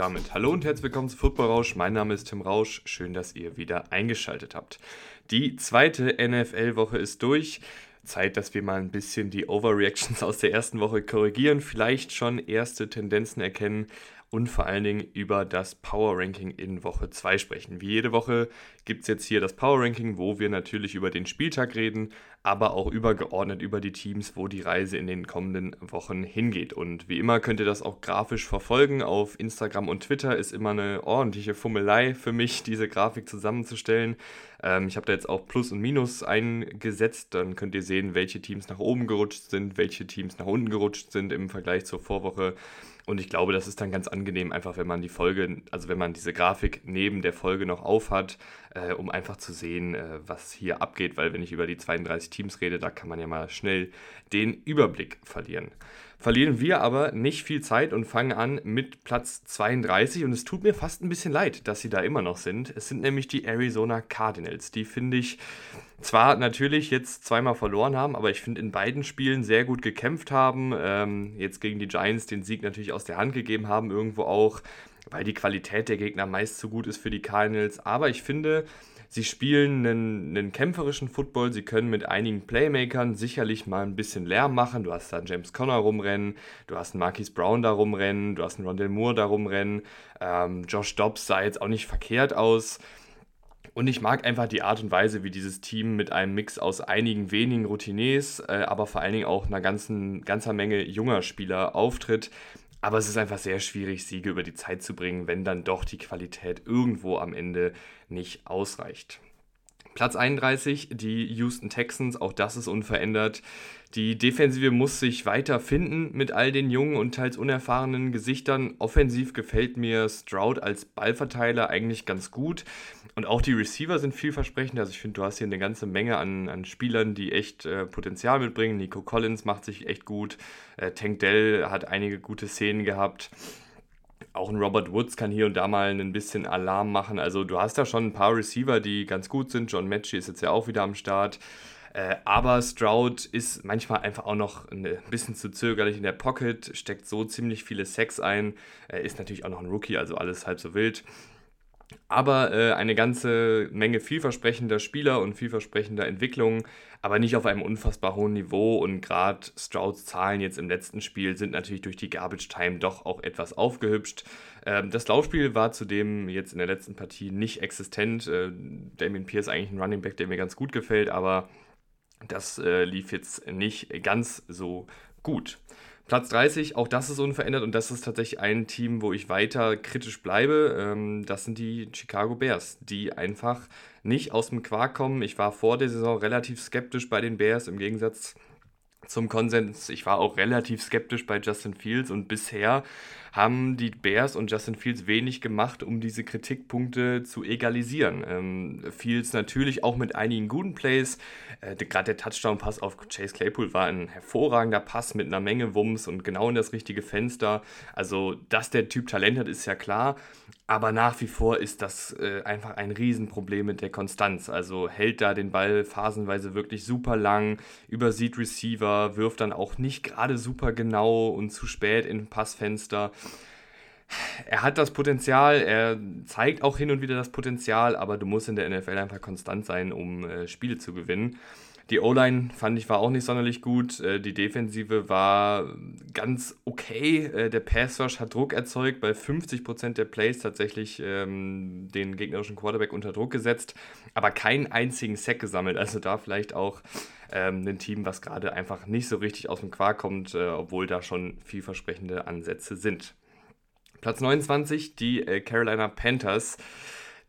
damit hallo und herzlich willkommen zu Football Rausch. Mein Name ist Tim Rausch. Schön, dass ihr wieder eingeschaltet habt. Die zweite NFL-Woche ist durch. Zeit, dass wir mal ein bisschen die Overreactions aus der ersten Woche korrigieren, vielleicht schon erste Tendenzen erkennen und vor allen Dingen über das Power Ranking in Woche 2 sprechen. Wie jede Woche gibt es jetzt hier das Power Ranking, wo wir natürlich über den Spieltag reden, aber auch übergeordnet über die Teams, wo die Reise in den kommenden Wochen hingeht. Und wie immer könnt ihr das auch grafisch verfolgen. Auf Instagram und Twitter ist immer eine ordentliche Fummelei für mich, diese Grafik zusammenzustellen. Ähm, ich habe da jetzt auch Plus und Minus eingesetzt. Dann könnt ihr sehen, welche Teams nach oben gerutscht sind, welche Teams nach unten gerutscht sind im Vergleich zur Vorwoche. Und ich glaube, das ist dann ganz angenehm, einfach wenn man die Folge, also wenn man diese Grafik neben der Folge noch aufhat, äh, um einfach zu sehen, äh, was hier abgeht, weil wenn ich über die 32 Teams rede, da kann man ja mal schnell den Überblick verlieren. Verlieren wir aber nicht viel Zeit und fangen an mit Platz 32 und es tut mir fast ein bisschen leid, dass sie da immer noch sind. Es sind nämlich die Arizona Cardinals. Die finde ich zwar natürlich jetzt zweimal verloren haben, aber ich finde in beiden Spielen sehr gut gekämpft haben. Ähm, jetzt gegen die Giants den Sieg natürlich aus der Hand gegeben haben, irgendwo auch, weil die Qualität der Gegner meist zu gut ist für die Cardinals. Aber ich finde, sie spielen einen, einen kämpferischen Football. Sie können mit einigen Playmakern sicherlich mal ein bisschen Lärm machen. Du hast da James Conner rumrennen, du hast einen Marquise Brown da rumrennen, du hast einen Rondell Moore da rumrennen. Ähm, Josh Dobbs sah jetzt auch nicht verkehrt aus. Und ich mag einfach die Art und Weise, wie dieses Team mit einem Mix aus einigen wenigen Routiniers, äh, aber vor allen Dingen auch einer ganzen, ganzer Menge junger Spieler auftritt. Aber es ist einfach sehr schwierig, Siege über die Zeit zu bringen, wenn dann doch die Qualität irgendwo am Ende nicht ausreicht. Platz 31, die Houston Texans, auch das ist unverändert. Die Defensive muss sich weiter finden mit all den jungen und teils unerfahrenen Gesichtern. Offensiv gefällt mir Stroud als Ballverteiler eigentlich ganz gut. Und auch die Receiver sind vielversprechend. Also ich finde, du hast hier eine ganze Menge an, an Spielern, die echt äh, Potenzial mitbringen. Nico Collins macht sich echt gut. Äh, Tank Dell hat einige gute Szenen gehabt auch ein Robert Woods kann hier und da mal ein bisschen Alarm machen. Also du hast da schon ein paar Receiver, die ganz gut sind. John Matchy ist jetzt ja auch wieder am Start. Äh, aber Stroud ist manchmal einfach auch noch ein bisschen zu zögerlich in der Pocket, steckt so ziemlich viele Sacks ein, äh, ist natürlich auch noch ein Rookie, also alles halb so wild. Aber äh, eine ganze Menge vielversprechender Spieler und vielversprechender Entwicklungen, aber nicht auf einem unfassbar hohen Niveau. Und gerade Strouds Zahlen jetzt im letzten Spiel sind natürlich durch die Garbage Time doch auch etwas aufgehübscht. Ähm, das Laufspiel war zudem jetzt in der letzten Partie nicht existent. Äh, Damien Pierce eigentlich ein Running Back, der mir ganz gut gefällt, aber das äh, lief jetzt nicht ganz so gut. Platz 30, auch das ist unverändert und das ist tatsächlich ein Team, wo ich weiter kritisch bleibe. Ähm, das sind die Chicago Bears, die einfach nicht aus dem Quark kommen. Ich war vor der Saison relativ skeptisch bei den Bears im Gegensatz zum Konsens. Ich war auch relativ skeptisch bei Justin Fields und bisher haben die Bears und Justin Fields wenig gemacht, um diese Kritikpunkte zu egalisieren. Ähm, Fields natürlich auch mit einigen guten Plays. Äh, Gerade der Touchdown-Pass auf Chase Claypool war ein hervorragender Pass mit einer Menge Wumms und genau in das richtige Fenster. Also, dass der Typ Talent hat, ist ja klar. Aber nach wie vor ist das äh, einfach ein Riesenproblem mit der Konstanz. Also hält da den Ball phasenweise wirklich super lang, übersieht Receiver, wirft dann auch nicht gerade super genau und zu spät in Passfenster. Er hat das Potenzial, er zeigt auch hin und wieder das Potenzial, aber du musst in der NFL einfach konstant sein, um äh, Spiele zu gewinnen. Die O-Line fand ich war auch nicht sonderlich gut. Äh, die Defensive war ganz okay. Äh, der Pass Rush hat Druck erzeugt, bei 50% der Plays tatsächlich ähm, den gegnerischen Quarterback unter Druck gesetzt, aber keinen einzigen Sack gesammelt. Also da vielleicht auch ähm, ein Team, was gerade einfach nicht so richtig aus dem Quark kommt, äh, obwohl da schon vielversprechende Ansätze sind. Platz 29, die äh, Carolina Panthers,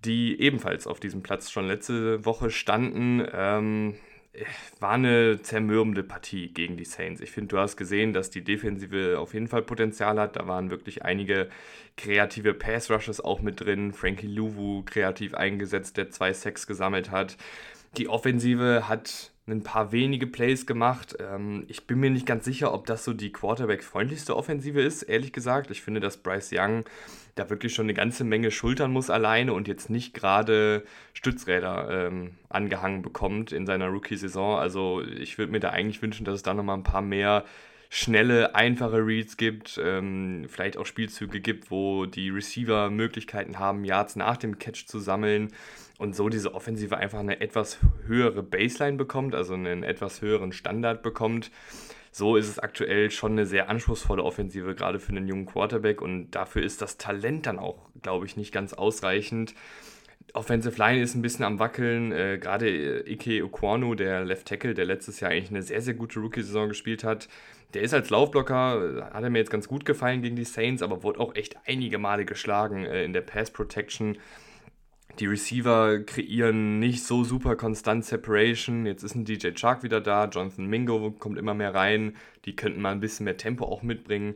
die ebenfalls auf diesem Platz schon letzte Woche standen. Ähm, war eine zermürbende Partie gegen die Saints. Ich finde, du hast gesehen, dass die Defensive auf jeden Fall Potenzial hat. Da waren wirklich einige kreative Pass-Rushes auch mit drin. Frankie Louvu kreativ eingesetzt, der zwei Sacks gesammelt hat. Die Offensive hat ein paar wenige Plays gemacht. Ähm, ich bin mir nicht ganz sicher, ob das so die Quarterback-freundlichste Offensive ist, ehrlich gesagt. Ich finde, dass Bryce Young da wirklich schon eine ganze Menge schultern muss alleine und jetzt nicht gerade Stützräder ähm, angehangen bekommt in seiner Rookie-Saison. Also ich würde mir da eigentlich wünschen, dass es da nochmal ein paar mehr schnelle, einfache Reads gibt, ähm, vielleicht auch Spielzüge gibt, wo die Receiver Möglichkeiten haben, Yards nach dem Catch zu sammeln und so diese Offensive einfach eine etwas höhere Baseline bekommt, also einen etwas höheren Standard bekommt. So ist es aktuell schon eine sehr anspruchsvolle Offensive, gerade für einen jungen Quarterback und dafür ist das Talent dann auch, glaube ich, nicht ganz ausreichend. Offensive Line ist ein bisschen am Wackeln. Äh, Gerade äh, Ike Okwano, der Left Tackle, der letztes Jahr eigentlich eine sehr, sehr gute Rookie-Saison gespielt hat, der ist als Laufblocker, hat er mir jetzt ganz gut gefallen gegen die Saints, aber wurde auch echt einige Male geschlagen äh, in der Pass Protection. Die Receiver kreieren nicht so super konstant Separation. Jetzt ist ein DJ Chark wieder da, Jonathan Mingo kommt immer mehr rein. Die könnten mal ein bisschen mehr Tempo auch mitbringen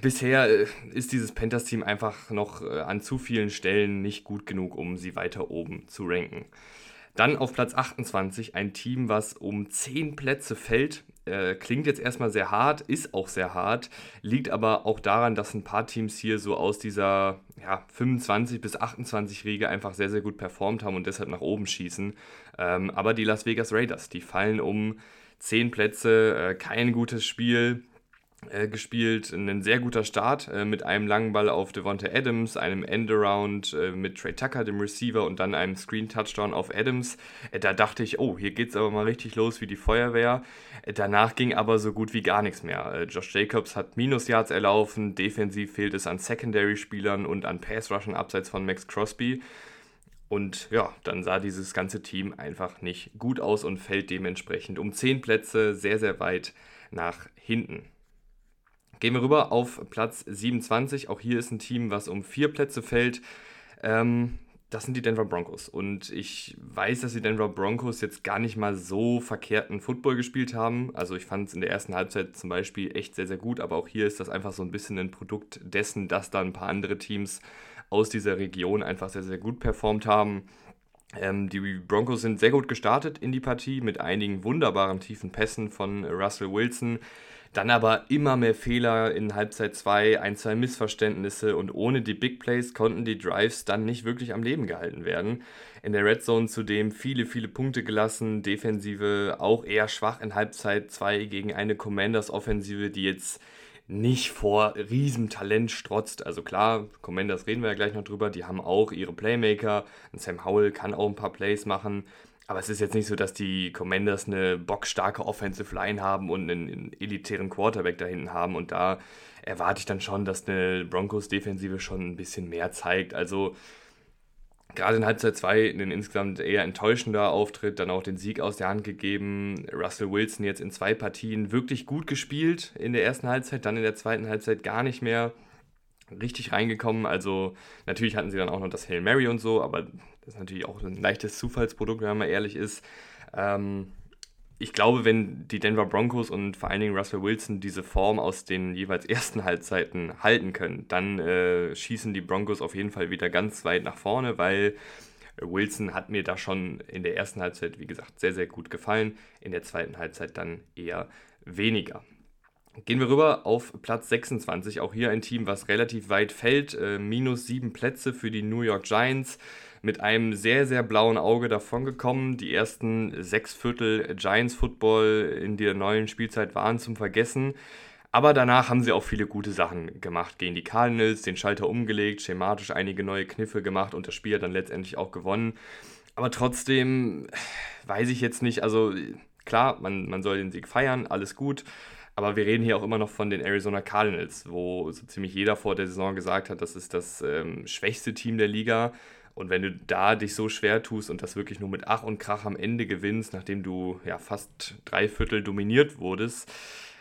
bisher äh, ist dieses Panthers-Team einfach noch äh, an zu vielen Stellen nicht gut genug, um sie weiter oben zu ranken. Dann auf Platz 28 ein Team, was um 10 Plätze fällt. Äh, klingt jetzt erstmal sehr hart, ist auch sehr hart, liegt aber auch daran, dass ein paar Teams hier so aus dieser ja, 25 bis 28 Riege einfach sehr, sehr gut performt haben und deshalb nach oben schießen. Ähm, aber die Las Vegas Raiders, die fallen um 10 Plätze, äh, kein gutes Spiel äh, gespielt. Ein sehr guter Start äh, mit einem langen Ball auf Devonta Adams, einem Endaround äh, mit Trey Tucker, dem Receiver, und dann einem Screen-Touchdown auf Adams. Äh, da dachte ich, oh, hier geht es aber mal richtig los wie die Feuerwehr. Äh, danach ging aber so gut wie gar nichts mehr. Josh Jacobs hat Minusyards erlaufen, defensiv fehlt es an Secondary-Spielern und an Pass-Rushen abseits von Max Crosby. Und ja, dann sah dieses ganze Team einfach nicht gut aus und fällt dementsprechend um 10 Plätze sehr, sehr weit nach hinten. Gehen wir rüber auf Platz 27. Auch hier ist ein Team, was um vier Plätze fällt. Ähm, das sind die Denver Broncos. Und ich weiß, dass die Denver Broncos jetzt gar nicht mal so verkehrten Football gespielt haben. Also ich fand es in der ersten Halbzeit zum Beispiel echt sehr, sehr gut. Aber auch hier ist das einfach so ein bisschen ein Produkt dessen, dass da ein paar andere Teams aus dieser Region einfach sehr, sehr gut performt haben. Ähm, die Broncos sind sehr gut gestartet in die Partie mit einigen wunderbaren tiefen Pässen von Russell Wilson. Dann aber immer mehr Fehler in Halbzeit 2, ein, zwei Missverständnisse und ohne die Big Plays konnten die Drives dann nicht wirklich am Leben gehalten werden. In der Red Zone zudem viele, viele Punkte gelassen, Defensive auch eher schwach in Halbzeit 2 gegen eine Commanders-Offensive, die jetzt nicht vor Riesentalent strotzt. Also klar, Commanders reden wir ja gleich noch drüber, die haben auch ihre Playmaker. Und Sam Howell kann auch ein paar Plays machen. Aber es ist jetzt nicht so, dass die Commanders eine bockstarke Offensive Line haben und einen, einen elitären Quarterback da hinten haben. Und da erwarte ich dann schon, dass eine Broncos-Defensive schon ein bisschen mehr zeigt. Also gerade in Halbzeit 2 ein insgesamt eher enttäuschender Auftritt, dann auch den Sieg aus der Hand gegeben. Russell Wilson jetzt in zwei Partien wirklich gut gespielt in der ersten Halbzeit, dann in der zweiten Halbzeit gar nicht mehr richtig reingekommen. Also natürlich hatten sie dann auch noch das Hail Mary und so, aber ist natürlich auch ein leichtes Zufallsprodukt, wenn man ehrlich ist. Ähm, ich glaube, wenn die Denver Broncos und vor allen Dingen Russell Wilson diese Form aus den jeweils ersten Halbzeiten halten können, dann äh, schießen die Broncos auf jeden Fall wieder ganz weit nach vorne, weil Wilson hat mir da schon in der ersten Halbzeit, wie gesagt, sehr, sehr gut gefallen. In der zweiten Halbzeit dann eher weniger. Gehen wir rüber auf Platz 26. Auch hier ein Team, was relativ weit fällt. Äh, minus sieben Plätze für die New York Giants mit einem sehr, sehr blauen Auge davongekommen. Die ersten sechs Viertel Giants Football in der neuen Spielzeit waren zum Vergessen. Aber danach haben sie auch viele gute Sachen gemacht gegen die Cardinals, den Schalter umgelegt, schematisch einige neue Kniffe gemacht und das Spiel dann letztendlich auch gewonnen. Aber trotzdem weiß ich jetzt nicht, also klar, man, man soll den Sieg feiern, alles gut. Aber wir reden hier auch immer noch von den Arizona Cardinals, wo so ziemlich jeder vor der Saison gesagt hat, das ist das ähm, schwächste Team der Liga. Und wenn du da dich so schwer tust und das wirklich nur mit Ach und Krach am Ende gewinnst, nachdem du ja fast drei Viertel dominiert wurdest,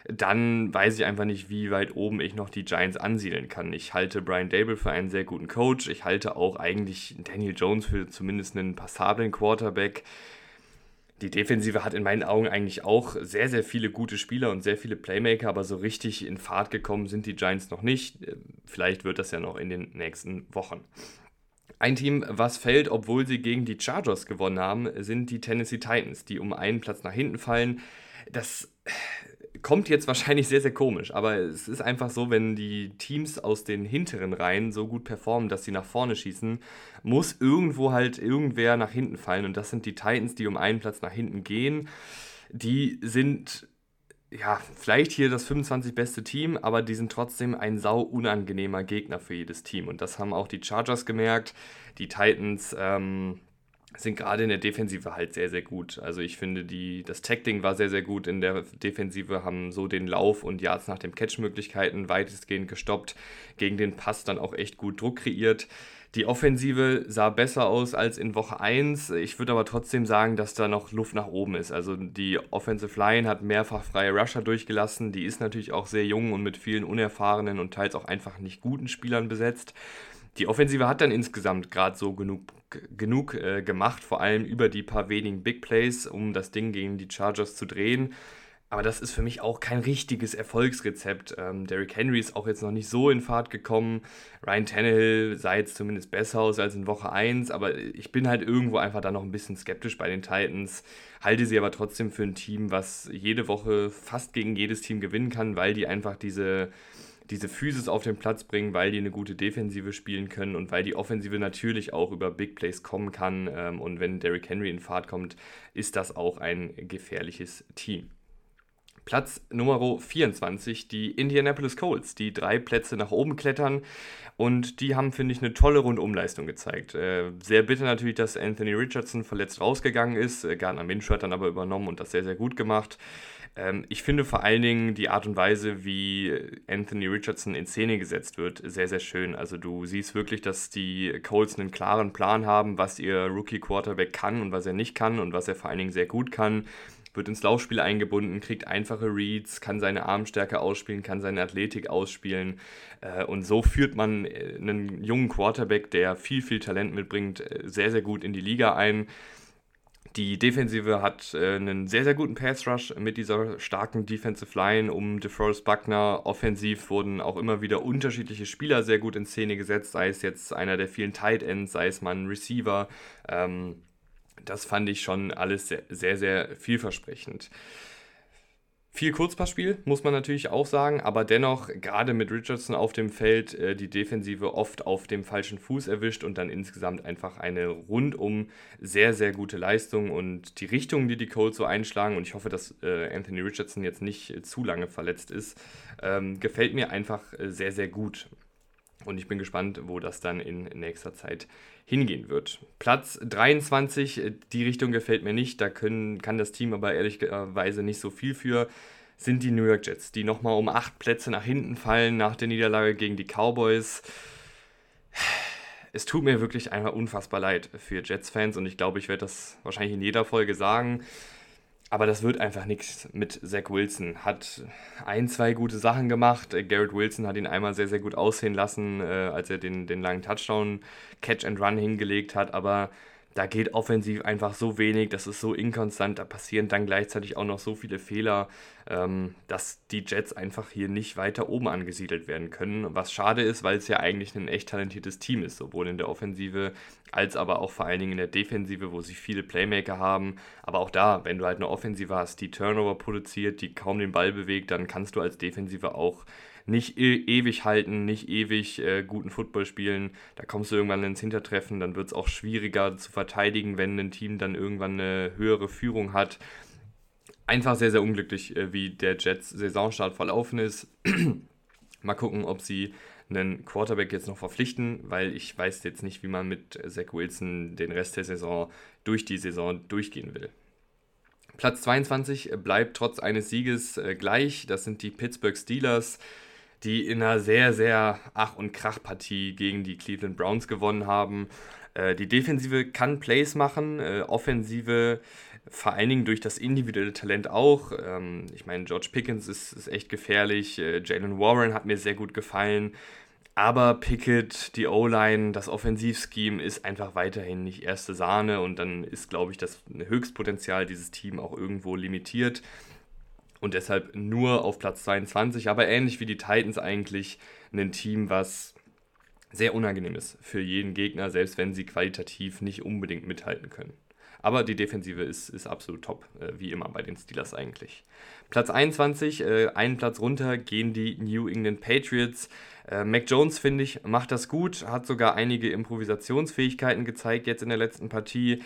dann weiß ich einfach nicht, wie weit oben ich noch die Giants ansiedeln kann. Ich halte Brian Dable für einen sehr guten Coach. Ich halte auch eigentlich Daniel Jones für zumindest einen passablen Quarterback. Die Defensive hat in meinen Augen eigentlich auch sehr, sehr viele gute Spieler und sehr viele Playmaker, aber so richtig in Fahrt gekommen sind die Giants noch nicht. Vielleicht wird das ja noch in den nächsten Wochen. Ein Team, was fällt, obwohl sie gegen die Chargers gewonnen haben, sind die Tennessee Titans, die um einen Platz nach hinten fallen. Das kommt jetzt wahrscheinlich sehr, sehr komisch, aber es ist einfach so, wenn die Teams aus den hinteren Reihen so gut performen, dass sie nach vorne schießen, muss irgendwo halt irgendwer nach hinten fallen. Und das sind die Titans, die um einen Platz nach hinten gehen. Die sind ja, vielleicht hier das 25 beste Team, aber die sind trotzdem ein sau unangenehmer Gegner für jedes Team. Und das haben auch die Chargers gemerkt. Die Titans ähm, sind gerade in der Defensive halt sehr, sehr gut. Also ich finde, die, das Tackling war sehr, sehr gut in der Defensive, haben so den Lauf und Yards nach dem Catch-Möglichkeiten weitestgehend gestoppt, gegen den Pass dann auch echt gut Druck kreiert. Die Offensive sah besser aus als in Woche 1. Ich würde aber trotzdem sagen, dass da noch Luft nach oben ist. Also die Offensive Line hat mehrfach freie Rusher durchgelassen. Die ist natürlich auch sehr jung und mit vielen unerfahrenen und teils auch einfach nicht guten Spielern besetzt. Die Offensive hat dann insgesamt gerade so genug, genug äh, gemacht, vor allem über die paar wenigen Big Plays, um das Ding gegen die Chargers zu drehen. Aber das ist für mich auch kein richtiges Erfolgsrezept. Ähm, Derrick Henry ist auch jetzt noch nicht so in Fahrt gekommen. Ryan Tannehill sah jetzt zumindest besser aus als in Woche 1, aber ich bin halt irgendwo einfach da noch ein bisschen skeptisch bei den Titans. Halte sie aber trotzdem für ein Team, was jede Woche fast gegen jedes Team gewinnen kann, weil die einfach diese, diese Physis auf den Platz bringen, weil die eine gute Defensive spielen können und weil die Offensive natürlich auch über Big Plays kommen kann. Ähm, und wenn Derrick Henry in Fahrt kommt, ist das auch ein gefährliches Team. Platz Nummer 24, die Indianapolis Colts, die drei Plätze nach oben klettern. Und die haben, finde ich, eine tolle Rundumleistung gezeigt. Äh, sehr bitter natürlich, dass Anthony Richardson verletzt rausgegangen ist. Äh, Gardner Minshew hat dann aber übernommen und das sehr, sehr gut gemacht. Ähm, ich finde vor allen Dingen die Art und Weise, wie Anthony Richardson in Szene gesetzt wird, sehr, sehr schön. Also du siehst wirklich, dass die Colts einen klaren Plan haben, was ihr Rookie-Quarterback kann und was er nicht kann und was er vor allen Dingen sehr gut kann wird ins Laufspiel eingebunden, kriegt einfache Reads, kann seine Armstärke ausspielen, kann seine Athletik ausspielen. Äh, und so führt man äh, einen jungen Quarterback, der viel, viel Talent mitbringt, äh, sehr, sehr gut in die Liga ein. Die Defensive hat einen sehr, sehr guten Pass Rush mit dieser starken Defensive Line um DeForest Buckner. Offensiv wurden auch immer wieder unterschiedliche Spieler sehr gut in Szene gesetzt, sei es jetzt einer der vielen Tight Ends, sei es mal ein Receiver. Ähm, das fand ich schon alles sehr, sehr, sehr vielversprechend. Viel Kurzpassspiel, muss man natürlich auch sagen, aber dennoch, gerade mit Richardson auf dem Feld, äh, die Defensive oft auf dem falschen Fuß erwischt und dann insgesamt einfach eine rundum sehr, sehr gute Leistung und die Richtung, die die Colts so einschlagen, und ich hoffe, dass äh, Anthony Richardson jetzt nicht zu lange verletzt ist, ähm, gefällt mir einfach äh, sehr, sehr gut. Und ich bin gespannt, wo das dann in nächster Zeit hingehen wird. Platz 23, äh, die Richtung gefällt mir nicht, da können, kann das Team aber ehrlicherweise nicht so viel für, sind die New York Jets, die nochmal um acht Plätze nach hinten fallen nach der Niederlage gegen die Cowboys. Es tut mir wirklich einfach unfassbar leid für Jets-Fans und ich glaube, ich werde das wahrscheinlich in jeder Folge sagen. Aber das wird einfach nichts mit Zach Wilson. Hat ein, zwei gute Sachen gemacht. Garrett Wilson hat ihn einmal sehr, sehr gut aussehen lassen, äh, als er den, den langen Touchdown Catch and Run hingelegt hat. Aber da geht offensiv einfach so wenig, das ist so inkonstant, da passieren dann gleichzeitig auch noch so viele Fehler, ähm, dass die Jets einfach hier nicht weiter oben angesiedelt werden können. Was schade ist, weil es ja eigentlich ein echt talentiertes Team ist, sowohl in der Offensive als aber auch vor allen Dingen in der Defensive, wo sie viele Playmaker haben. Aber auch da, wenn du halt eine Offensive hast, die Turnover produziert, die kaum den Ball bewegt, dann kannst du als Defensive auch nicht e ewig halten, nicht ewig äh, guten Football spielen. Da kommst du irgendwann ins Hintertreffen, dann wird es auch schwieriger zu verteidigen, wenn ein Team dann irgendwann eine höhere Führung hat. Einfach sehr, sehr unglücklich, äh, wie der Jets Saisonstart verlaufen ist. Mal gucken, ob sie einen Quarterback jetzt noch verpflichten, weil ich weiß jetzt nicht, wie man mit Zach Wilson den Rest der Saison durch die Saison durchgehen will. Platz 22 bleibt trotz eines Sieges äh, gleich. Das sind die Pittsburgh Steelers die in einer sehr, sehr Ach- und Krach-Partie gegen die Cleveland Browns gewonnen haben. Äh, die Defensive kann Plays machen, äh, Offensive vor allen Dingen durch das individuelle Talent auch. Ähm, ich meine, George Pickens ist, ist echt gefährlich, äh, Jalen Warren hat mir sehr gut gefallen. Aber Pickett, die O-Line, das Offensivscheme ist einfach weiterhin nicht erste Sahne und dann ist, glaube ich, das Höchstpotenzial dieses Teams auch irgendwo limitiert und deshalb nur auf Platz 22, aber ähnlich wie die Titans eigentlich ein Team, was sehr unangenehm ist für jeden Gegner, selbst wenn sie qualitativ nicht unbedingt mithalten können. Aber die Defensive ist, ist absolut top, äh, wie immer bei den Steelers eigentlich. Platz 21, äh, einen Platz runter gehen die New England Patriots. Äh, Mac Jones, finde ich, macht das gut, hat sogar einige Improvisationsfähigkeiten gezeigt jetzt in der letzten Partie.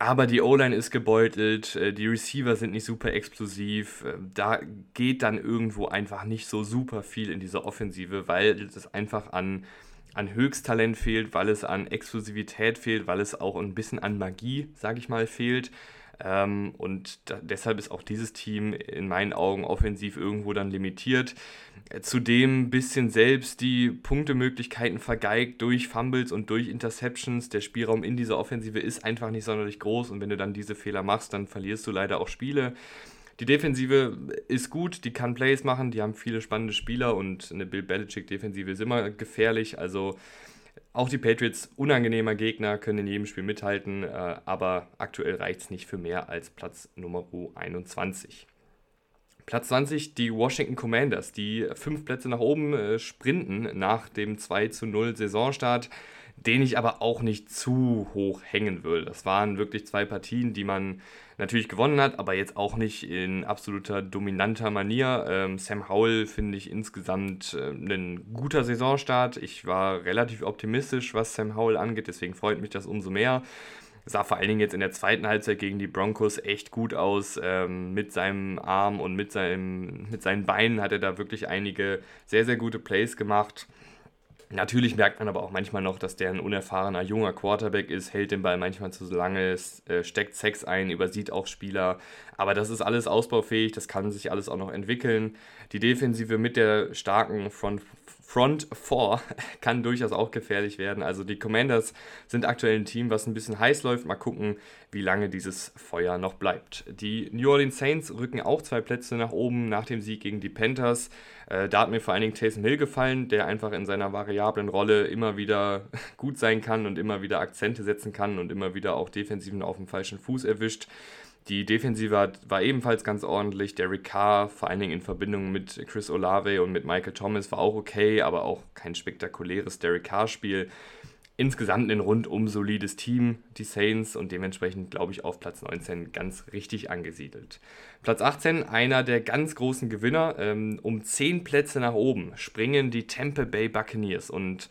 Aber die O-Line ist gebeutelt, äh, die Receiver sind nicht super explosiv. Äh, da geht dann irgendwo einfach nicht so super viel in dieser Offensive, weil es einfach an, an Höchsttalent fehlt, weil es an Explosivität fehlt, weil es auch ein bisschen an Magie, sage ich mal, fehlt. Ähm, und da, deshalb ist auch dieses Team in meinen Augen offensiv irgendwo dann limitiert. Zudem ein bisschen selbst die Punktemöglichkeiten vergeigt durch Fumbles und durch Interceptions. Der Spielraum in dieser Offensive ist einfach nicht sonderlich groß und wenn du dann diese Fehler machst, dann verlierst du leider auch Spiele. Die Defensive ist gut, die kann Plays machen, die haben viele spannende Spieler und eine Bill Belichick-Defensive ist immer gefährlich. Also auch die Patriots, unangenehmer Gegner, können in jedem Spiel mithalten, äh, aber aktuell reicht es nicht für mehr als Platz Nummer 21. Platz 20 die Washington Commanders, die fünf Plätze nach oben äh, sprinten nach dem 2 zu 0 Saisonstart, den ich aber auch nicht zu hoch hängen will. Das waren wirklich zwei Partien, die man natürlich gewonnen hat, aber jetzt auch nicht in absoluter dominanter Manier. Ähm, Sam Howell finde ich insgesamt äh, ein guter Saisonstart. Ich war relativ optimistisch, was Sam Howell angeht, deswegen freut mich das umso mehr sah vor allen Dingen jetzt in der zweiten Halbzeit gegen die Broncos echt gut aus. Ähm, mit seinem Arm und mit, seinem, mit seinen Beinen hat er da wirklich einige sehr, sehr gute Plays gemacht. Natürlich merkt man aber auch manchmal noch, dass der ein unerfahrener junger Quarterback ist, hält den Ball manchmal zu lange, äh, steckt Sex ein, übersieht auch Spieler. Aber das ist alles ausbaufähig, das kann sich alles auch noch entwickeln. Die Defensive mit der starken Front, Front 4 kann durchaus auch gefährlich werden. Also die Commanders sind aktuell ein Team, was ein bisschen heiß läuft. Mal gucken, wie lange dieses Feuer noch bleibt. Die New Orleans Saints rücken auch zwei Plätze nach oben nach dem Sieg gegen die Panthers. Äh, da hat mir vor allen Dingen Taysom Hill gefallen, der einfach in seiner variablen Rolle immer wieder gut sein kann und immer wieder Akzente setzen kann und immer wieder auch Defensiven auf dem falschen Fuß erwischt. Die Defensive war ebenfalls ganz ordentlich. Derek Carr, vor allen Dingen in Verbindung mit Chris Olave und mit Michael Thomas, war auch okay, aber auch kein spektakuläres Derek Carr-Spiel insgesamt ein rundum solides Team, die Saints, und dementsprechend, glaube ich, auf Platz 19 ganz richtig angesiedelt. Platz 18, einer der ganz großen Gewinner. Ähm, um 10 Plätze nach oben springen die Tampa Bay Buccaneers. Und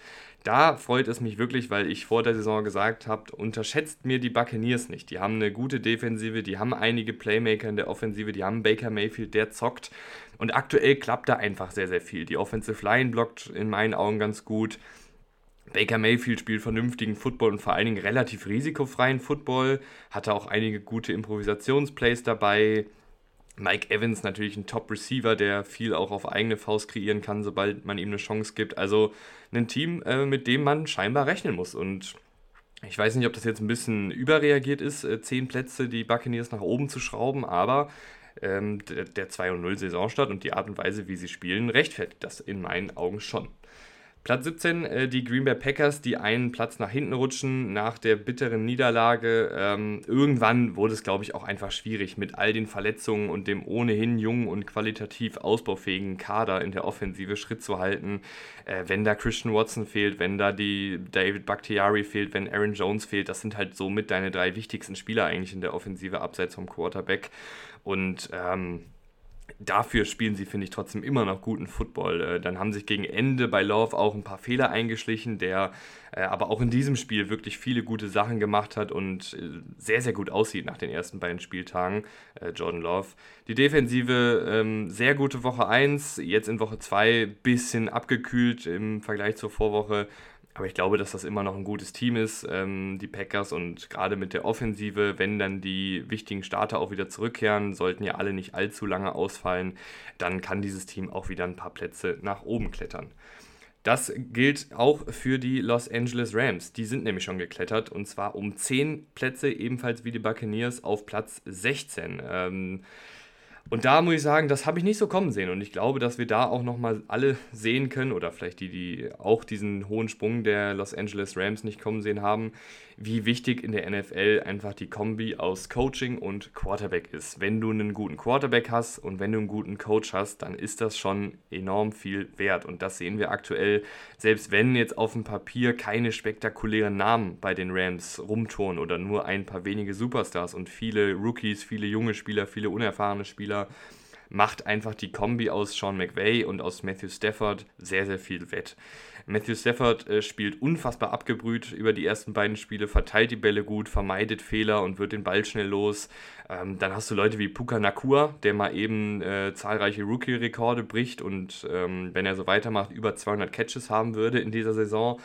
da freut es mich wirklich, weil ich vor der Saison gesagt habe, unterschätzt mir die Buccaneers nicht. Die haben eine gute Defensive, die haben einige Playmaker in der Offensive, die haben Baker Mayfield, der zockt. Und aktuell klappt da einfach sehr, sehr viel. Die Offensive Line blockt in meinen Augen ganz gut. Baker Mayfield spielt vernünftigen Football und vor allen Dingen relativ risikofreien Football. Hatte auch einige gute Improvisationsplays dabei. Mike Evans natürlich ein Top-Receiver, der viel auch auf eigene Faust kreieren kann, sobald man ihm eine Chance gibt. Also ein Team, äh, mit dem man scheinbar rechnen muss. Und ich weiß nicht, ob das jetzt ein bisschen überreagiert ist, äh, zehn Plätze die Buccaneers nach oben zu schrauben, aber ähm, der, der 2-0-Saisonstart und die Art und Weise, wie sie spielen, rechtfertigt das in meinen Augen schon. Platz 17, äh, die Green Bay Packers, die einen Platz nach hinten rutschen nach der bitteren Niederlage. Ähm, irgendwann wurde es, glaube ich, auch einfach schwierig mit all den Verletzungen und dem ohnehin jungen und qualitativ ausbaufähigen Kader in der Offensive Schritt zu halten. Äh, wenn da Christian Watson fehlt, wenn da die David Bakhtiari fehlt, wenn Aaron Jones fehlt, das sind halt somit deine drei wichtigsten Spieler eigentlich in der Offensive abseits vom Quarterback. Und ähm, dafür spielen sie, finde ich, trotzdem immer noch guten Football. Äh, dann haben sich gegen Ende bei Love auch ein paar Fehler eingeschlichen, der äh, aber auch in diesem Spiel wirklich viele gute Sachen gemacht hat und äh, sehr, sehr gut aussieht nach den ersten beiden Spieltagen, Jordan Love. Die Defensive, ähm, sehr gute Woche 1, jetzt in Woche 2 bisschen abgekühlt im Vergleich zur Vorwoche. Aber ich glaube, dass das immer noch ein gutes Team ist, ähm, die Packers. Und gerade mit der Offensive, wenn dann die wichtigen Starter auch wieder zurückkehren, sollten ja alle nicht allzu lange ausfallen, dann kann dieses Team auch wieder ein paar Plätze nach oben klettern. Das gilt auch für die Los Angeles Rams. Die sind nämlich schon geklettert und zwar um 10 Plätze, ebenfalls wie die Buccaneers, auf Platz 16. Ähm, und da muss ich sagen, das habe ich nicht so kommen sehen. Und ich glaube, dass wir da auch nochmal alle sehen können, oder vielleicht die, die auch diesen hohen Sprung der Los Angeles Rams nicht kommen sehen haben, wie wichtig in der NFL einfach die Kombi aus Coaching und Quarterback ist. Wenn du einen guten Quarterback hast und wenn du einen guten Coach hast, dann ist das schon enorm viel wert. Und das sehen wir aktuell, selbst wenn jetzt auf dem Papier keine spektakulären Namen bei den Rams rumtouren oder nur ein paar wenige Superstars und viele Rookies, viele junge Spieler, viele unerfahrene Spieler macht einfach die Kombi aus Sean McVay und aus Matthew Stafford sehr, sehr viel wett. Matthew Stafford äh, spielt unfassbar abgebrüht über die ersten beiden Spiele, verteilt die Bälle gut, vermeidet Fehler und wird den Ball schnell los. Ähm, dann hast du Leute wie Puka Nakua, der mal eben äh, zahlreiche Rookie-Rekorde bricht und ähm, wenn er so weitermacht, über 200 Catches haben würde in dieser Saison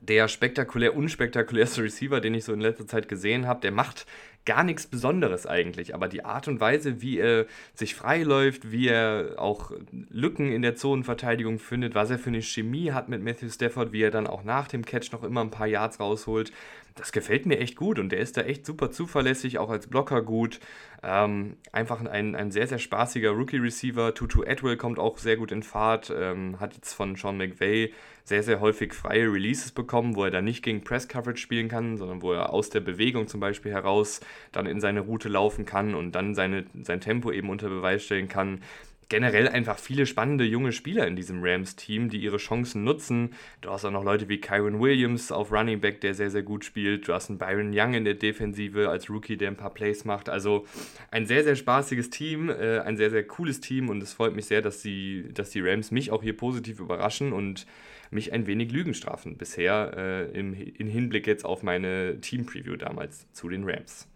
der spektakulär unspektakulärste Receiver, den ich so in letzter Zeit gesehen habe, der macht gar nichts Besonderes eigentlich, aber die Art und Weise, wie er sich freiläuft, wie er auch Lücken in der Zonenverteidigung findet, was er für eine Chemie hat mit Matthew Stafford, wie er dann auch nach dem Catch noch immer ein paar Yards rausholt, das gefällt mir echt gut und der ist da echt super zuverlässig, auch als Blocker gut. Ähm, einfach ein, ein sehr, sehr spaßiger Rookie-Receiver. Tutu Atwell kommt auch sehr gut in Fahrt, ähm, hat jetzt von Sean McVay sehr, sehr häufig freie Releases bekommen, wo er dann nicht gegen Press-Coverage spielen kann, sondern wo er aus der Bewegung zum Beispiel heraus dann in seine Route laufen kann und dann seine, sein Tempo eben unter Beweis stellen kann generell einfach viele spannende junge Spieler in diesem Rams-Team, die ihre Chancen nutzen. Du hast auch noch Leute wie Kyron Williams auf Running Back, der sehr, sehr gut spielt. Du hast einen Byron Young in der Defensive als Rookie, der ein paar Plays macht. Also ein sehr, sehr spaßiges Team, äh, ein sehr, sehr cooles Team und es freut mich sehr, dass die, dass die Rams mich auch hier positiv überraschen und mich ein wenig Lügen strafen bisher äh, im, im Hinblick jetzt auf meine Team-Preview damals zu den Rams.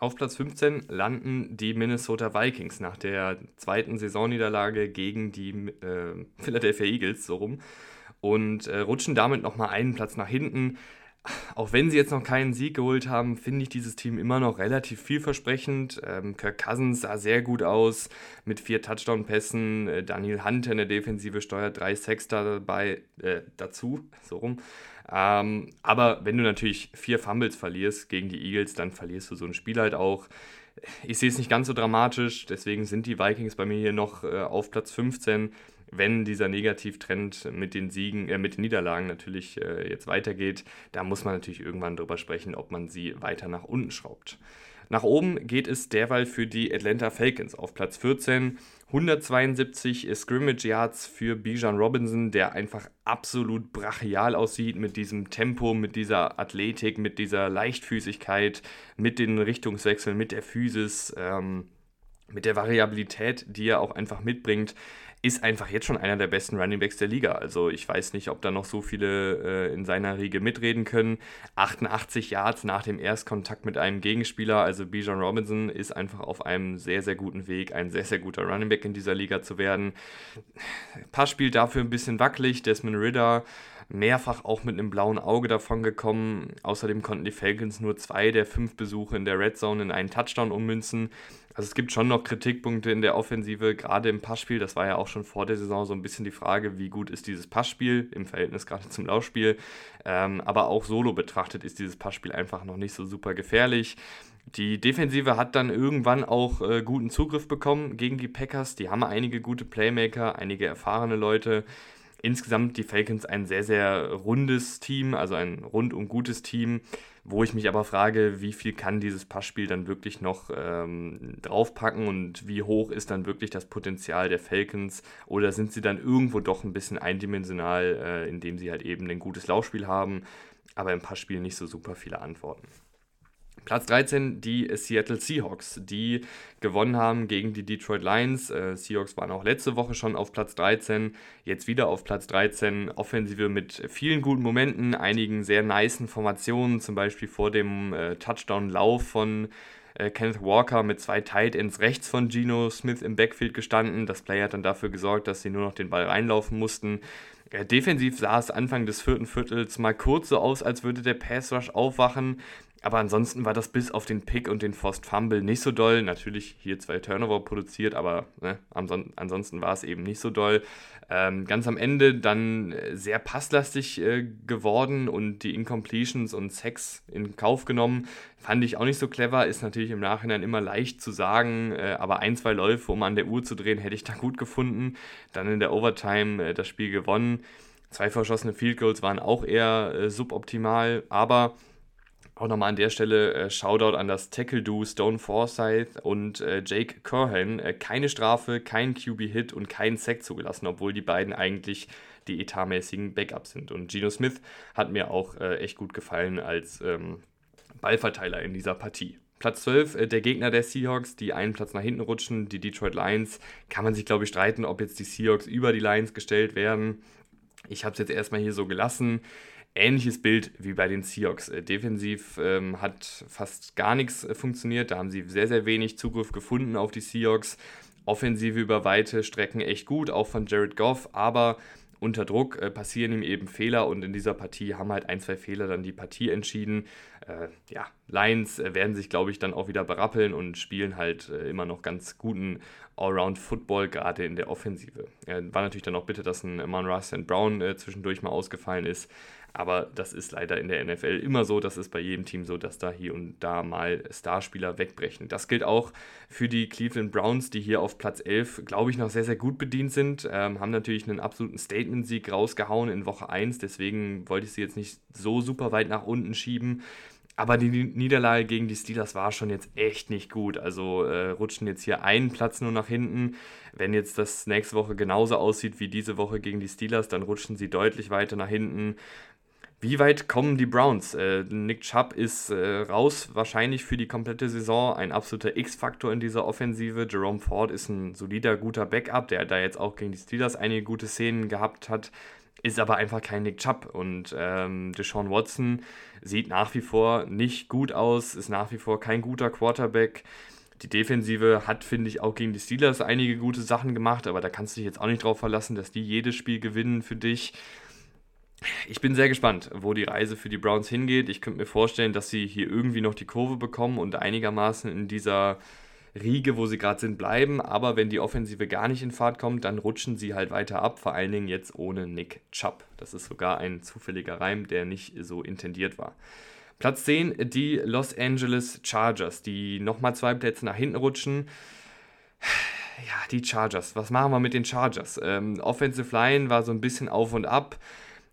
Auf Platz 15 landen die Minnesota Vikings nach der zweiten Saisonniederlage gegen die äh, Philadelphia Eagles, so rum, und äh, rutschen damit nochmal einen Platz nach hinten. Auch wenn sie jetzt noch keinen Sieg geholt haben, finde ich dieses Team immer noch relativ vielversprechend. Ähm, Kirk Cousins sah sehr gut aus mit vier Touchdown-Pässen. Äh, Daniel Hunter in der Defensive steuert drei Sacks dabei äh, dazu, so rum. Ähm, aber wenn du natürlich vier Fumbles verlierst gegen die Eagles, dann verlierst du so ein Spiel halt auch. Ich sehe es nicht ganz so dramatisch, deswegen sind die Vikings bei mir hier noch äh, auf Platz 15. Wenn dieser Negativtrend mit den Siegen, äh, mit den Niederlagen natürlich äh, jetzt weitergeht, da muss man natürlich irgendwann drüber sprechen, ob man sie weiter nach unten schraubt. Nach oben geht es derweil für die Atlanta Falcons auf Platz 14. 172 Scrimmage Yards für Bijan Robinson, der einfach absolut brachial aussieht mit diesem Tempo, mit dieser Athletik, mit dieser Leichtfüßigkeit, mit den Richtungswechseln, mit der Physis, ähm, mit der Variabilität, die er auch einfach mitbringt ist einfach jetzt schon einer der besten Runningbacks der Liga. Also ich weiß nicht, ob da noch so viele äh, in seiner Riege mitreden können. 88 Yards nach dem Erstkontakt mit einem Gegenspieler, also Bijan Robinson ist einfach auf einem sehr, sehr guten Weg, ein sehr, sehr guter Runningback in dieser Liga zu werden. Passspiel dafür ein bisschen wackelig, Desmond Ritter mehrfach auch mit einem blauen Auge davon gekommen. Außerdem konnten die Falcons nur zwei der fünf Besuche in der Red Zone in einen Touchdown ummünzen. Also es gibt schon noch Kritikpunkte in der Offensive, gerade im Passspiel. Das war ja auch schon vor der Saison so ein bisschen die Frage, wie gut ist dieses Passspiel im Verhältnis gerade zum Laufspiel. Ähm, aber auch solo betrachtet ist dieses Passspiel einfach noch nicht so super gefährlich. Die Defensive hat dann irgendwann auch äh, guten Zugriff bekommen gegen die Packers. Die haben einige gute Playmaker, einige erfahrene Leute insgesamt die Falcons ein sehr, sehr rundes Team, also ein rundum gutes Team, wo ich mich aber frage, wie viel kann dieses Passspiel dann wirklich noch ähm, draufpacken und wie hoch ist dann wirklich das Potenzial der Falcons oder sind sie dann irgendwo doch ein bisschen eindimensional, äh, indem sie halt eben ein gutes Laufspiel haben, aber im Passspiel nicht so super viele Antworten. Platz 13 die Seattle Seahawks, die gewonnen haben gegen die Detroit Lions. Äh, Seahawks waren auch letzte Woche schon auf Platz 13, jetzt wieder auf Platz 13. Offensive mit vielen guten Momenten, einigen sehr niceen Formationen, zum Beispiel vor dem äh, Touchdown-Lauf von äh, Kenneth Walker mit zwei Tight Ends rechts von Geno Smith im Backfield gestanden. Das Play hat dann dafür gesorgt, dass sie nur noch den Ball reinlaufen mussten. Äh, defensiv sah es Anfang des vierten Viertels mal kurz so aus, als würde der Pass Rush aufwachen. Aber ansonsten war das bis auf den Pick und den Forced Fumble nicht so doll. Natürlich hier zwei Turnover produziert, aber ne, ansonsten war es eben nicht so doll. Ähm, ganz am Ende dann äh, sehr passlastig äh, geworden und die Incompletions und Sex in Kauf genommen. Fand ich auch nicht so clever, ist natürlich im Nachhinein immer leicht zu sagen, äh, aber ein, zwei Läufe, um an der Uhr zu drehen, hätte ich da gut gefunden. Dann in der Overtime äh, das Spiel gewonnen. Zwei verschossene Field Goals waren auch eher äh, suboptimal, aber auch nochmal an der Stelle äh, Shoutout an das Tackle-Do Stone Forsyth und äh, Jake Curhan. Äh, keine Strafe, kein QB-Hit und kein Sack zugelassen, obwohl die beiden eigentlich die etatmäßigen Backups sind. Und Geno Smith hat mir auch äh, echt gut gefallen als ähm, Ballverteiler in dieser Partie. Platz 12, äh, der Gegner der Seahawks, die einen Platz nach hinten rutschen, die Detroit Lions. Kann man sich, glaube ich, streiten, ob jetzt die Seahawks über die Lions gestellt werden. Ich habe es jetzt erstmal hier so gelassen. Ähnliches Bild wie bei den Seahawks. Äh, defensiv ähm, hat fast gar nichts äh, funktioniert. Da haben sie sehr, sehr wenig Zugriff gefunden auf die Seahawks. Offensive über weite Strecken echt gut, auch von Jared Goff, aber unter Druck äh, passieren ihm eben Fehler und in dieser Partie haben halt ein, zwei Fehler dann die Partie entschieden. Äh, ja, Lions äh, werden sich, glaube ich, dann auch wieder berappeln und spielen halt äh, immer noch ganz guten Allround-Football, gerade in der Offensive. war natürlich dann auch bitte, dass ein Monroe St. Brown zwischendurch mal ausgefallen ist. Aber das ist leider in der NFL immer so. Das ist bei jedem Team so, dass da hier und da mal Starspieler wegbrechen. Das gilt auch für die Cleveland Browns, die hier auf Platz 11, glaube ich, noch sehr, sehr gut bedient sind. Ähm, haben natürlich einen absoluten Statement-Sieg rausgehauen in Woche 1. Deswegen wollte ich sie jetzt nicht so super weit nach unten schieben. Aber die Niederlage gegen die Steelers war schon jetzt echt nicht gut. Also äh, rutschen jetzt hier einen Platz nur nach hinten. Wenn jetzt das nächste Woche genauso aussieht wie diese Woche gegen die Steelers, dann rutschen sie deutlich weiter nach hinten. Wie weit kommen die Browns? Äh, Nick Chubb ist äh, raus, wahrscheinlich für die komplette Saison. Ein absoluter X-Faktor in dieser Offensive. Jerome Ford ist ein solider, guter Backup, der da jetzt auch gegen die Steelers einige gute Szenen gehabt hat. Ist aber einfach kein Nick Chubb. Und ähm, Deshaun Watson sieht nach wie vor nicht gut aus, ist nach wie vor kein guter Quarterback. Die Defensive hat, finde ich, auch gegen die Steelers einige gute Sachen gemacht, aber da kannst du dich jetzt auch nicht drauf verlassen, dass die jedes Spiel gewinnen für dich ich bin sehr gespannt, wo die Reise für die Browns hingeht. Ich könnte mir vorstellen, dass sie hier irgendwie noch die Kurve bekommen und einigermaßen in dieser Riege, wo sie gerade sind, bleiben. Aber wenn die Offensive gar nicht in Fahrt kommt, dann rutschen sie halt weiter ab. Vor allen Dingen jetzt ohne Nick Chubb. Das ist sogar ein zufälliger Reim, der nicht so intendiert war. Platz 10, die Los Angeles Chargers, die nochmal zwei Plätze nach hinten rutschen. Ja, die Chargers. Was machen wir mit den Chargers? Ähm, Offensive Line war so ein bisschen auf und ab.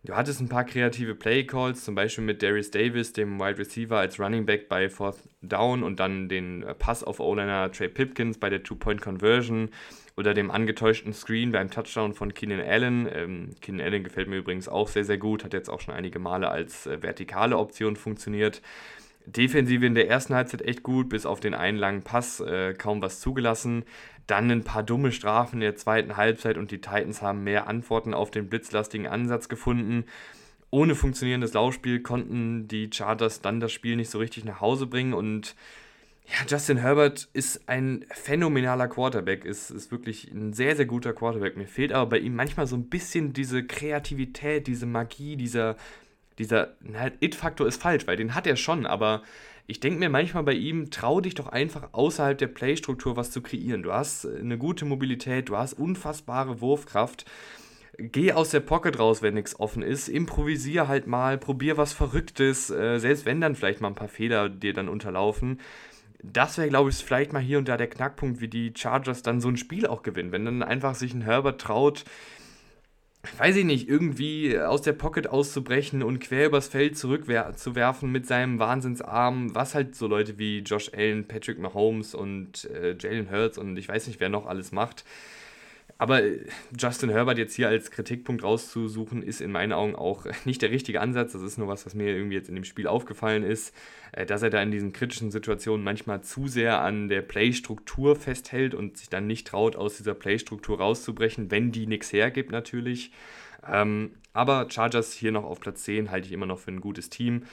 Du hattest ein paar kreative Play Calls, zum Beispiel mit Darius Davis, dem Wide Receiver, als Running Back bei Fourth Down und dann den äh, Pass auf O-Liner Trey Pipkins bei der Two-Point-Conversion oder dem angetäuschten Screen beim Touchdown von Keenan Allen. Ähm, Keenan Allen gefällt mir übrigens auch sehr, sehr gut, hat jetzt auch schon einige Male als äh, vertikale Option funktioniert. Defensive in der ersten Halbzeit echt gut, bis auf den einen langen Pass äh, kaum was zugelassen. Dann ein paar dumme Strafen in der zweiten Halbzeit und die Titans haben mehr Antworten auf den blitzlastigen Ansatz gefunden. Ohne funktionierendes Laufspiel konnten die Chargers dann das Spiel nicht so richtig nach Hause bringen und ja, Justin Herbert ist ein phänomenaler Quarterback, ist, ist wirklich ein sehr, sehr guter Quarterback. Mir fehlt aber bei ihm manchmal so ein bisschen diese Kreativität, diese Magie, dieser, dieser It-Faktor ist falsch, weil den hat er schon, aber ich denke mir manchmal bei ihm, trau dich doch einfach außerhalb der Playstruktur was zu kreieren. Du hast eine gute Mobilität, du hast unfassbare Wurfkraft. Geh aus der Pocket raus, wenn nichts offen ist. Improvisier halt mal, probier was Verrücktes, äh, selbst wenn dann vielleicht mal ein paar Fehler dir dann unterlaufen. Das wäre, glaube ich, vielleicht mal hier und da der Knackpunkt, wie die Chargers dann so ein Spiel auch gewinnen. Wenn dann einfach sich ein Herbert traut, weiß ich nicht, irgendwie aus der Pocket auszubrechen und quer übers Feld zurückzuwerfen mit seinem Wahnsinnsarm, was halt so Leute wie Josh Allen, Patrick Mahomes und äh, Jalen Hurts und ich weiß nicht, wer noch alles macht. Aber äh, Justin Herbert jetzt hier als Kritikpunkt rauszusuchen, ist in meinen Augen auch nicht der richtige Ansatz. Das ist nur was, was mir irgendwie jetzt in dem Spiel aufgefallen ist, äh, dass er da in diesen kritischen Situationen manchmal zu sehr an der Playstruktur festhält und sich dann nicht traut, aus dieser Playstruktur rauszubrechen, wenn die nichts hergibt natürlich. Ähm, aber Chargers hier noch auf Platz 10 halte ich immer noch für ein gutes Team.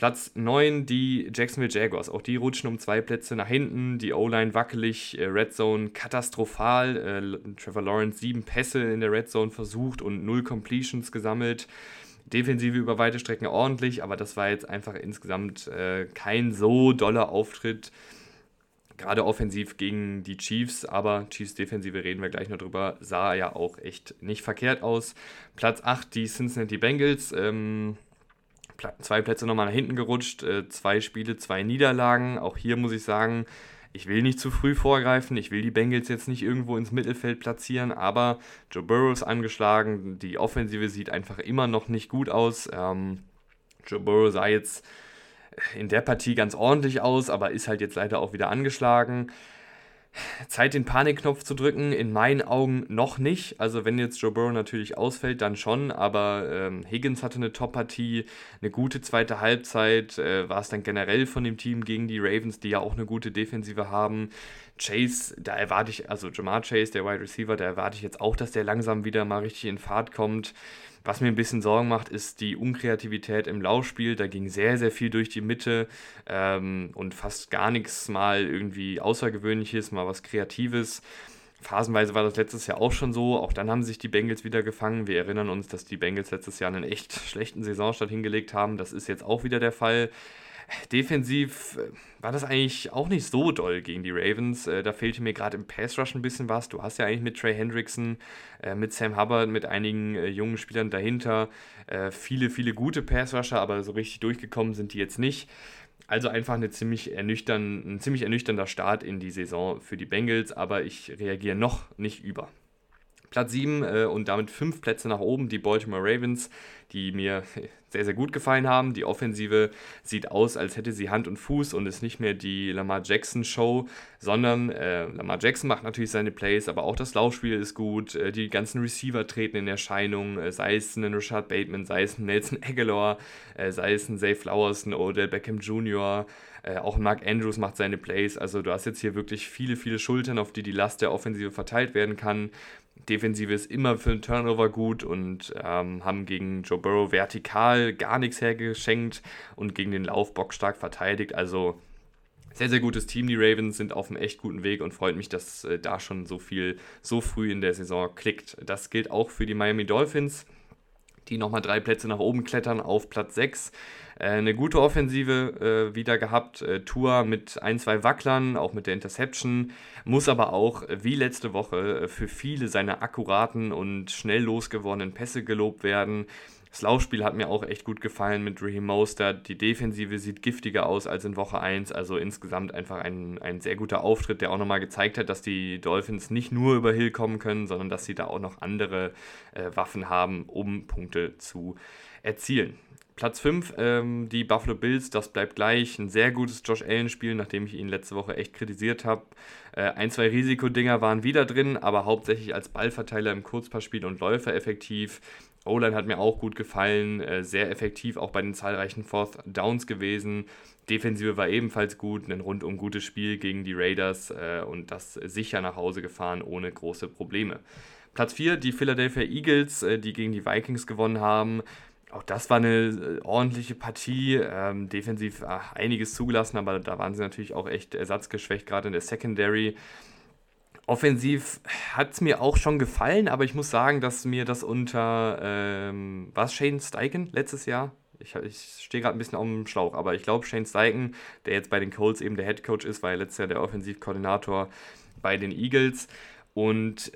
Platz 9 die Jacksonville Jaguars. Auch die rutschen um zwei Plätze nach hinten. Die O-Line wackelig, äh, Red Zone katastrophal. Äh, Trevor Lawrence sieben Pässe in der Red Zone versucht und null Completions gesammelt. Defensive über weite Strecken ordentlich, aber das war jetzt einfach insgesamt äh, kein so doller Auftritt. Gerade offensiv gegen die Chiefs, aber Chiefs Defensive reden wir gleich noch drüber, sah ja auch echt nicht verkehrt aus. Platz 8 die Cincinnati Bengals. Ähm, zwei Plätze nochmal nach hinten gerutscht, äh, zwei Spiele, zwei Niederlagen. Auch hier muss ich sagen, ich will nicht zu früh vorgreifen, ich will die Bengals jetzt nicht irgendwo ins Mittelfeld platzieren, aber Joe Burrow ist angeschlagen, die Offensive sieht einfach immer noch nicht gut aus. Ähm, Joe Burrow sah jetzt in der Partie ganz ordentlich aus, aber ist halt jetzt leider auch wieder angeschlagen. Zeit, den Panikknopf zu drücken. In meinen Augen noch nicht. Also, wenn jetzt Joe Burrow natürlich ausfällt, dann schon. Aber ähm, Higgins hatte eine Top-Partie, eine gute zweite Halbzeit. Äh, war es dann generell von dem Team gegen die Ravens, die ja auch eine gute Defensive haben. Chase, da erwarte ich, also Jamar Chase, der Wide Receiver, da erwarte ich jetzt auch, dass der langsam wieder mal richtig in Fahrt kommt. Was mir ein bisschen Sorgen macht, ist die Unkreativität im Laufspiel. Da ging sehr, sehr viel durch die Mitte ähm, und fast gar nichts mal irgendwie Außergewöhnliches, mal was Kreatives. Phasenweise war das letztes Jahr auch schon so. Auch dann haben sich die Bengals wieder gefangen. Wir erinnern uns, dass die Bengals letztes Jahr einen echt schlechten Saisonstart hingelegt haben. Das ist jetzt auch wieder der Fall. Defensiv äh, war das eigentlich auch nicht so doll gegen die Ravens. Äh, da fehlte mir gerade im Pass Rush ein bisschen was. Du hast ja eigentlich mit Trey Hendrickson, äh, mit Sam Hubbard, mit einigen jungen Spielern dahinter viele, viele gute Pass Rusher, aber so richtig durchgekommen sind die jetzt nicht. Also einfach eine ziemlich ernüchtern, ein ziemlich ernüchternder Start in die Saison für die Bengals, aber ich reagiere noch nicht über. Platz 7 äh, und damit 5 Plätze nach oben die Baltimore Ravens, die mir sehr, sehr gut gefallen haben. Die Offensive sieht aus, als hätte sie Hand und Fuß und ist nicht mehr die Lamar Jackson Show, sondern äh, Lamar Jackson macht natürlich seine Plays, aber auch das Laufspiel ist gut. Äh, die ganzen Receiver treten in Erscheinung, äh, sei es ein Rashad Bateman, sei es ein Nelson Aguilar, äh, sei es ein Zay Flowers, ein Odell Beckham Jr., äh, auch Mark Andrews macht seine Plays. Also du hast jetzt hier wirklich viele, viele Schultern, auf die die Last der Offensive verteilt werden kann. Defensive ist immer für einen Turnover gut und ähm, haben gegen Joe Burrow vertikal gar nichts hergeschenkt und gegen den Lauf bockstark verteidigt. Also sehr, sehr gutes Team. Die Ravens sind auf einem echt guten Weg und freut mich, dass äh, da schon so viel so früh in der Saison klickt. Das gilt auch für die Miami Dolphins, die nochmal drei Plätze nach oben klettern auf Platz 6. Äh, eine gute Offensive äh, wieder gehabt. Äh, Tour mit ein, zwei Wacklern, auch mit der Interception. Muss aber auch, wie letzte Woche, äh, für viele seiner akkuraten und schnell losgewordenen Pässe gelobt werden. Das Laufspiel hat mir auch echt gut gefallen mit Raheem Mostert. Die Defensive sieht giftiger aus als in Woche 1. Also insgesamt einfach ein, ein sehr guter Auftritt, der auch nochmal gezeigt hat, dass die Dolphins nicht nur über Hill kommen können, sondern dass sie da auch noch andere äh, Waffen haben, um Punkte zu erzielen. Platz 5, ähm, die Buffalo Bills, das bleibt gleich. Ein sehr gutes Josh Allen-Spiel, nachdem ich ihn letzte Woche echt kritisiert habe. Äh, ein, zwei Risikodinger waren wieder drin, aber hauptsächlich als Ballverteiler im Kurzpassspiel und Läufer effektiv. O-Line hat mir auch gut gefallen, äh, sehr effektiv auch bei den zahlreichen Fourth Downs gewesen. Defensive war ebenfalls gut, ein rundum gutes Spiel gegen die Raiders äh, und das sicher nach Hause gefahren ohne große Probleme. Platz 4, die Philadelphia Eagles, äh, die gegen die Vikings gewonnen haben. Auch das war eine äh, ordentliche Partie. Ähm, defensiv ach, einiges zugelassen, aber da waren sie natürlich auch echt ersatzgeschwächt, gerade in der Secondary. Offensiv hat es mir auch schon gefallen, aber ich muss sagen, dass mir das unter, ähm, was Shane Steichen letztes Jahr? Ich, ich stehe gerade ein bisschen auf dem Schlauch, aber ich glaube, Shane Steichen, der jetzt bei den Colts eben der Head Coach ist, war ja letztes Jahr der Offensivkoordinator bei den Eagles. Und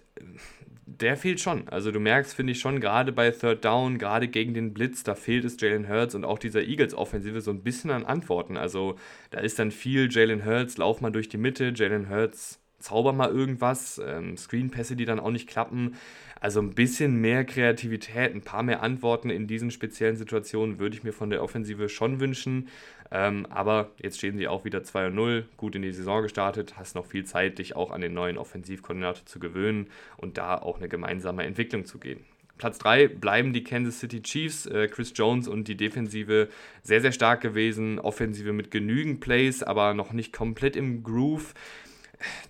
der fehlt schon. Also du merkst, finde ich schon, gerade bei Third Down, gerade gegen den Blitz, da fehlt es Jalen Hurts und auch dieser Eagles-Offensive so ein bisschen an Antworten. Also da ist dann viel Jalen Hurts, lauf mal durch die Mitte, Jalen Hurts, zauber mal irgendwas, ähm, Screenpässe, die dann auch nicht klappen. Also ein bisschen mehr Kreativität, ein paar mehr Antworten in diesen speziellen Situationen würde ich mir von der Offensive schon wünschen. Ähm, aber jetzt stehen sie auch wieder 2-0, gut in die Saison gestartet, hast noch viel Zeit, dich auch an den neuen Offensivkoordinator zu gewöhnen und da auch eine gemeinsame Entwicklung zu gehen. Platz 3 bleiben die Kansas City Chiefs. Äh, Chris Jones und die Defensive sehr, sehr stark gewesen. Offensive mit genügend Plays, aber noch nicht komplett im Groove.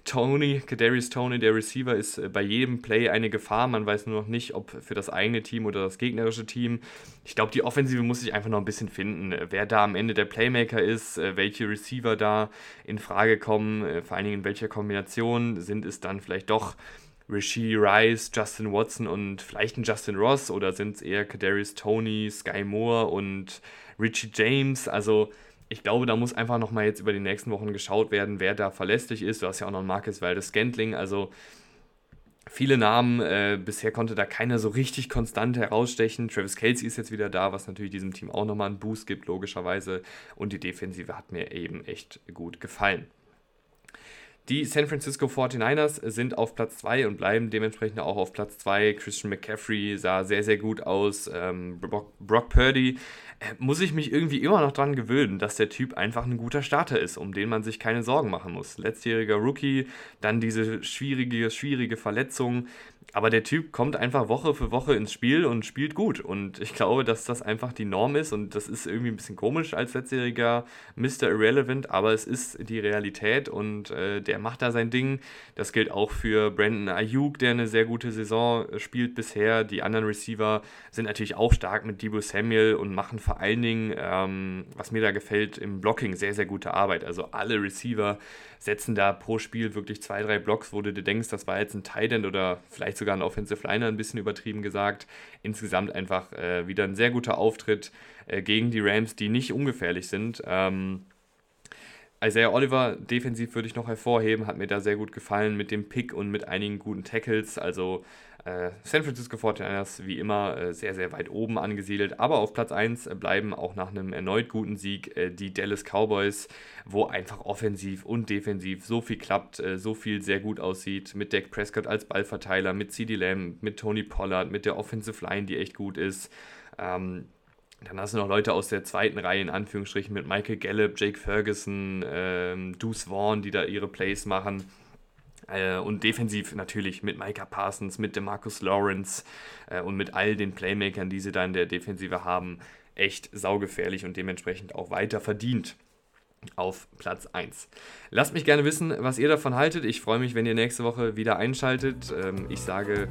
Tony, Kadarius Tony, der Receiver, ist äh, bei jedem Play eine Gefahr. Man weiß nur noch nicht, ob für das eigene Team oder das gegnerische Team. Ich glaube, die Offensive muss sich einfach noch ein bisschen finden. Äh, wer da am Ende der Playmaker ist, äh, welche Receiver da in Frage kommen, vor allen Dingen in welcher Kombination, sind es dann vielleicht doch Rishi Rice, Justin Watson und vielleicht ein Justin Ross oder sind es eher Kadarius Tony, Sky Moore und Richie James? Also ich glaube, da muss einfach nochmal jetzt über die nächsten Wochen geschaut werden, wer da verlässlich ist. Du hast ja auch noch einen Marcus Waldes Scantling, also viele Namen. Äh, bisher konnte da keiner so richtig konstant herausstechen. Travis Kelsey ist jetzt wieder da, was natürlich diesem Team auch nochmal einen Boost gibt, logischerweise. Und die Defensive hat mir eben echt gut gefallen. Die San Francisco 49ers sind auf Platz 2 und bleiben dementsprechend auch auf Platz 2. Christian McCaffrey sah sehr, sehr gut aus. Ähm, Brock, Brock, Purdy äh, muss ich mich irgendwie immer noch dran gewöhnen, dass der Typ einfach ein guter Starter ist, um den man sich keine Sorgen machen muss. Letztjähriger Rookie, dann diese schwierige, schwierige Verletzung. Aber der Typ kommt einfach Woche für Woche ins Spiel und spielt gut. Und ich glaube, dass das einfach die Norm ist. Und das ist irgendwie ein bisschen komisch als letztjähriger Mr. Irrelevant, aber es ist die Realität und äh, der macht da sein Ding. Das gilt auch für Brandon Ayuk, der eine sehr gute Saison spielt bisher. Die anderen Receiver sind natürlich auch stark mit Debo Samuel und machen vor allen Dingen, ähm, was mir da gefällt, im Blocking sehr, sehr gute Arbeit. Also alle Receiver setzen da pro Spiel wirklich zwei, drei Blocks, wo du dir denkst, das war jetzt ein Tight End oder vielleicht sogar ein Offensive Liner, ein bisschen übertrieben gesagt. Insgesamt einfach äh, wieder ein sehr guter Auftritt äh, gegen die Rams, die nicht ungefährlich sind. Ähm, Isaiah Oliver, defensiv würde ich noch hervorheben, hat mir da sehr gut gefallen mit dem Pick und mit einigen guten Tackles. Also äh, San Francisco 49ers wie immer äh, sehr, sehr weit oben angesiedelt. Aber auf Platz 1 bleiben auch nach einem erneut guten Sieg äh, die Dallas Cowboys, wo einfach offensiv und defensiv so viel klappt, äh, so viel sehr gut aussieht. Mit Dak Prescott als Ballverteiler, mit CD Lamb, mit Tony Pollard, mit der Offensive Line, die echt gut ist. Ähm, dann hast du noch Leute aus der zweiten Reihe, in Anführungsstrichen, mit Michael Gallup, Jake Ferguson, ähm, Deuce Vaughn, die da ihre Plays machen. Äh, und defensiv natürlich mit Micah Parsons, mit DeMarcus Lawrence äh, und mit all den Playmakern, die sie da in der Defensive haben, echt saugefährlich und dementsprechend auch weiter verdient auf Platz 1. Lasst mich gerne wissen, was ihr davon haltet. Ich freue mich, wenn ihr nächste Woche wieder einschaltet. Ähm, ich sage,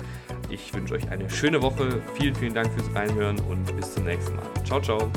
ich wünsche euch eine schöne Woche. Vielen, vielen Dank fürs Reinhören und bis zum nächsten Mal. Ciao, ciao.